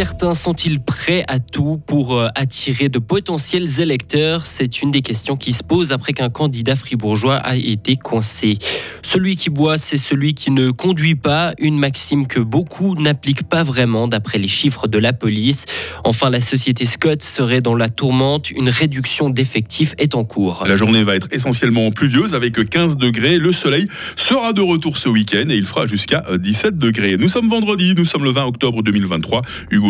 Certains sont-ils prêts à tout pour euh, attirer de potentiels électeurs? C'est une des questions qui se pose après qu'un candidat fribourgeois a été coincé. Celui qui boit, c'est celui qui ne conduit pas, une maxime que beaucoup n'appliquent pas vraiment d'après les chiffres de la police. Enfin, la société Scott serait dans la tourmente, une réduction d'effectifs est en cours. La journée va être essentiellement pluvieuse avec 15 degrés. Le soleil sera de retour ce week-end et il fera jusqu'à 17 degrés. Nous sommes vendredi, nous sommes le 20 octobre 2023. Hugo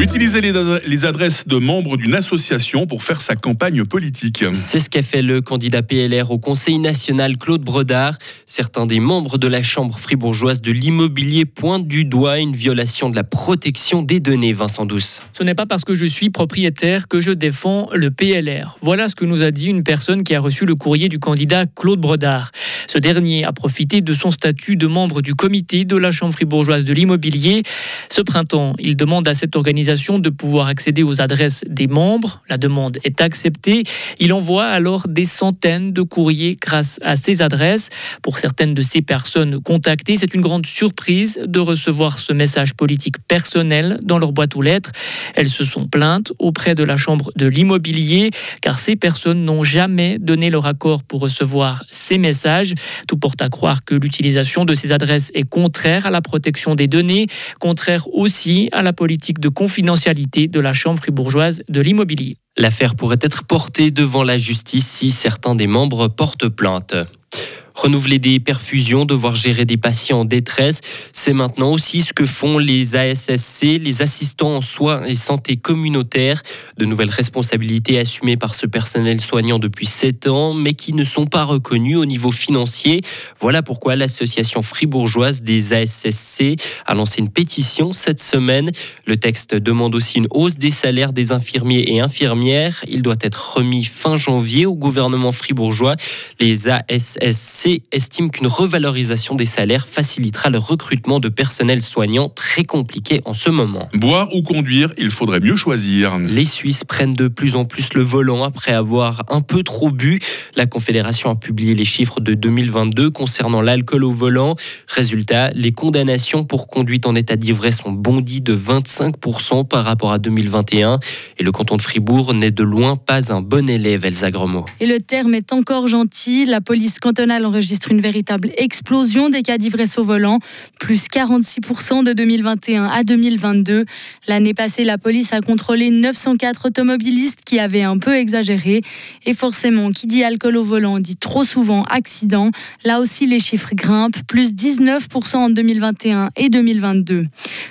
Utiliser les, adresses de membres d'une association pour faire sa campagne politique. C'est ce qu'a fait le candidat PLR au Conseil national Claude Brodard. Certains des membres de la Chambre fribourgeoise de l'immobilier pointent du doigt une violation de la protection des données, Vincent Douce. Ce n'est pas parce que je suis propriétaire que je défends le PLR. Voilà ce que nous a dit une personne qui a reçu le courrier du candidat Claude Brodard. Ce dernier a profité de son statut de membre du comité de la Chambre fribourgeoise de l'immobilier. Ce printemps, il demande à cette organisation de pouvoir accéder aux adresses des membres. La demande est acceptée. Il envoie alors des centaines de courriers grâce à ces adresses. Pour certaines de ces personnes contactées, c'est une grande surprise de recevoir ce message politique personnel dans leur boîte aux lettres. Elles se sont plaintes auprès de la Chambre de l'immobilier car ces personnes n'ont jamais donné leur accord pour recevoir ces messages. Tout porte à croire que l'utilisation de ces adresses est contraire à la protection des données, contraire aussi à la politique de confiance confidentialité de la Chambre fribourgeoise de l'immobilier. L'affaire pourrait être portée devant la justice si certains des membres portent plainte. Renouveler des perfusions, devoir gérer des patients en détresse, c'est maintenant aussi ce que font les ASSC, les assistants en soins et santé communautaire. De nouvelles responsabilités assumées par ce personnel soignant depuis 7 ans, mais qui ne sont pas reconnues au niveau financier. Voilà pourquoi l'association fribourgeoise des ASSC a lancé une pétition cette semaine. Le texte demande aussi une hausse des salaires des infirmiers et infirmières. Il doit être remis fin janvier au gouvernement fribourgeois. Les ASSC estime qu'une revalorisation des salaires facilitera le recrutement de personnel soignant très compliqué en ce moment. Boire ou conduire, il faudrait mieux choisir. Les Suisses prennent de plus en plus le volant après avoir un peu trop bu. La Confédération a publié les chiffres de 2022 concernant l'alcool au volant. Résultat, les condamnations pour conduite en état d'ivresse ont bondi de 25% par rapport à 2021. Et le canton de Fribourg n'est de loin pas un bon élève, Elsa Gremo. Et le terme est encore gentil. La police cantonale en enregistre une véritable explosion des cas d'ivresse au volant, plus 46% de 2021 à 2022. L'année passée, la police a contrôlé 904 automobilistes qui avaient un peu exagéré. Et forcément, qui dit alcool au volant dit trop souvent accident. Là aussi, les chiffres grimpent, plus 19% en 2021 et 2022.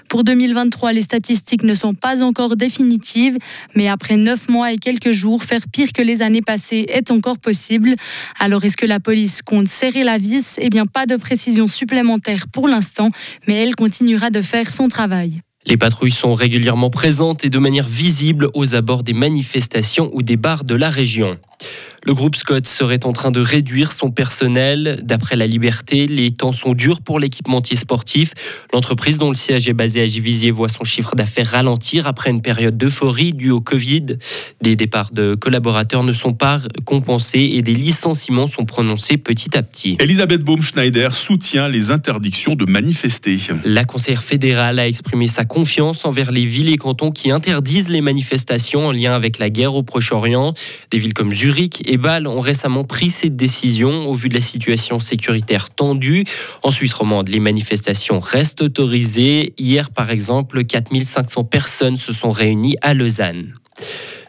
Pour 2023, les statistiques ne sont pas encore définitives, mais après 9 mois et quelques jours, faire pire que les années passées est encore possible. Alors, est-ce que la police compte serrer la vis, eh bien pas de précision supplémentaire pour l'instant, mais elle continuera de faire son travail. Les patrouilles sont régulièrement présentes et de manière visible aux abords des manifestations ou des bars de la région. Le groupe Scott serait en train de réduire son personnel. D'après La Liberté, les temps sont durs pour l'équipementier sportif. L'entreprise dont le siège est basé à Givisier voit son chiffre d'affaires ralentir après une période d'euphorie due au Covid. Des départs de collaborateurs ne sont pas compensés et des licenciements sont prononcés petit à petit. Elisabeth Baumschneider soutient les interdictions de manifester. La conseillère fédérale a exprimé sa confiance envers les villes et cantons qui interdisent les manifestations en lien avec la guerre au Proche-Orient. Des villes comme Zurich et Bâle ont récemment pris cette décision au vu de la situation sécuritaire tendue. En Suisse romande, les manifestations restent autorisées. Hier, par exemple, 4500 personnes se sont réunies à Lausanne.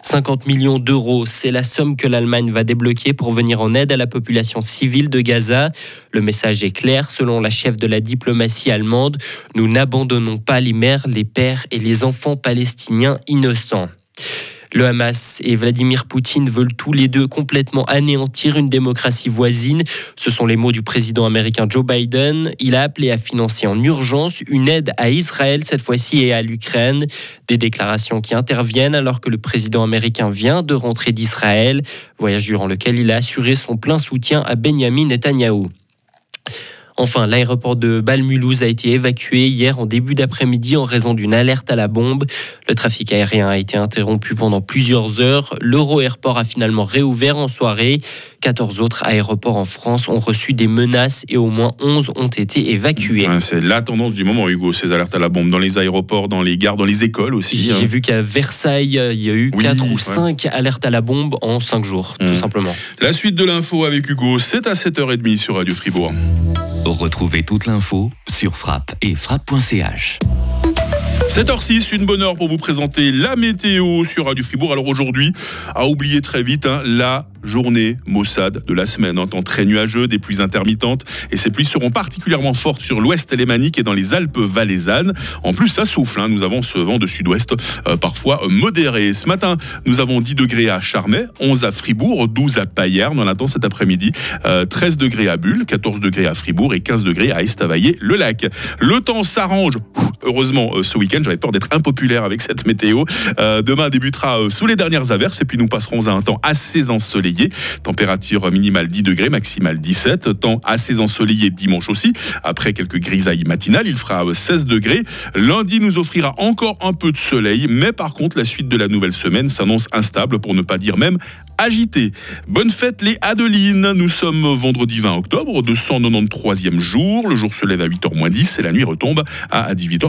50 millions d'euros, c'est la somme que l'Allemagne va débloquer pour venir en aide à la population civile de Gaza. Le message est clair, selon la chef de la diplomatie allemande, nous n'abandonnons pas les mères, les pères et les enfants palestiniens innocents. Le Hamas et Vladimir Poutine veulent tous les deux complètement anéantir une démocratie voisine. Ce sont les mots du président américain Joe Biden. Il a appelé à financer en urgence une aide à Israël cette fois-ci et à l'Ukraine. Des déclarations qui interviennent alors que le président américain vient de rentrer d'Israël, voyage durant lequel il a assuré son plein soutien à Benjamin Netanyahou. Enfin, l'aéroport de Bâle-Mulhouse a été évacué hier en début d'après-midi en raison d'une alerte à la bombe. Le trafic aérien a été interrompu pendant plusieurs heures. L'Euro Airport a finalement réouvert en soirée. 14 autres aéroports en France ont reçu des menaces et au moins 11 ont été évacués. C'est la tendance du moment, Hugo, ces alertes à la bombe dans les aéroports, dans les gares, dans les écoles aussi. J'ai hein. vu qu'à Versailles, il y a eu Oui, 4 ou ouais. 5 alertes à la bombe en 5 jours, tout simplement. La suite de l'info avec Hugo, c'est à 7h30 sur Radio Fribourg. Retrouvez toute l'info sur frappe et frappe.ch. 7h06, une bonne heure pour vous présenter la météo sur Radio Fribourg. Alors aujourd'hui, à oublier très vite, hein, la journée Mossad de la semaine. Un temps très nuageux, des pluies intermittentes et ces pluies seront particulièrement fortes sur l'ouest alémanique et dans les Alpes valaisannes. En plus, ça souffle. hein. Nous avons ce vent de sud-ouest euh, parfois modéré. Ce matin, nous avons 10 degrés à Charmey, 11 à Fribourg, 12 à Payerne. On attend cet après-midi euh, 13 degrés à Bulle, 14 degrés à Fribourg et 15 degrés à Estavayer-le-Lac. Le temps s'arrange. Heureusement, euh, ce week-end, j'avais peur d'être impopulaire avec cette météo. Euh, demain débutera euh, sous les dernières averses et puis nous passerons à un temps assez ensoleillé. Température minimale 10 degrés, maximale 17. Temps assez ensoleillé dimanche aussi. Après quelques grisailles matinales, il fera euh, 16 degrés. Lundi nous offrira encore un peu de soleil, mais par contre, la suite de la nouvelle semaine s'annonce instable, pour ne pas dire même agitée. Bonne fête les Adelines. Nous sommes vendredi 20 octobre, 293e jour. Le jour se lève à 8h moins 10 et la nuit retombe à 18h30.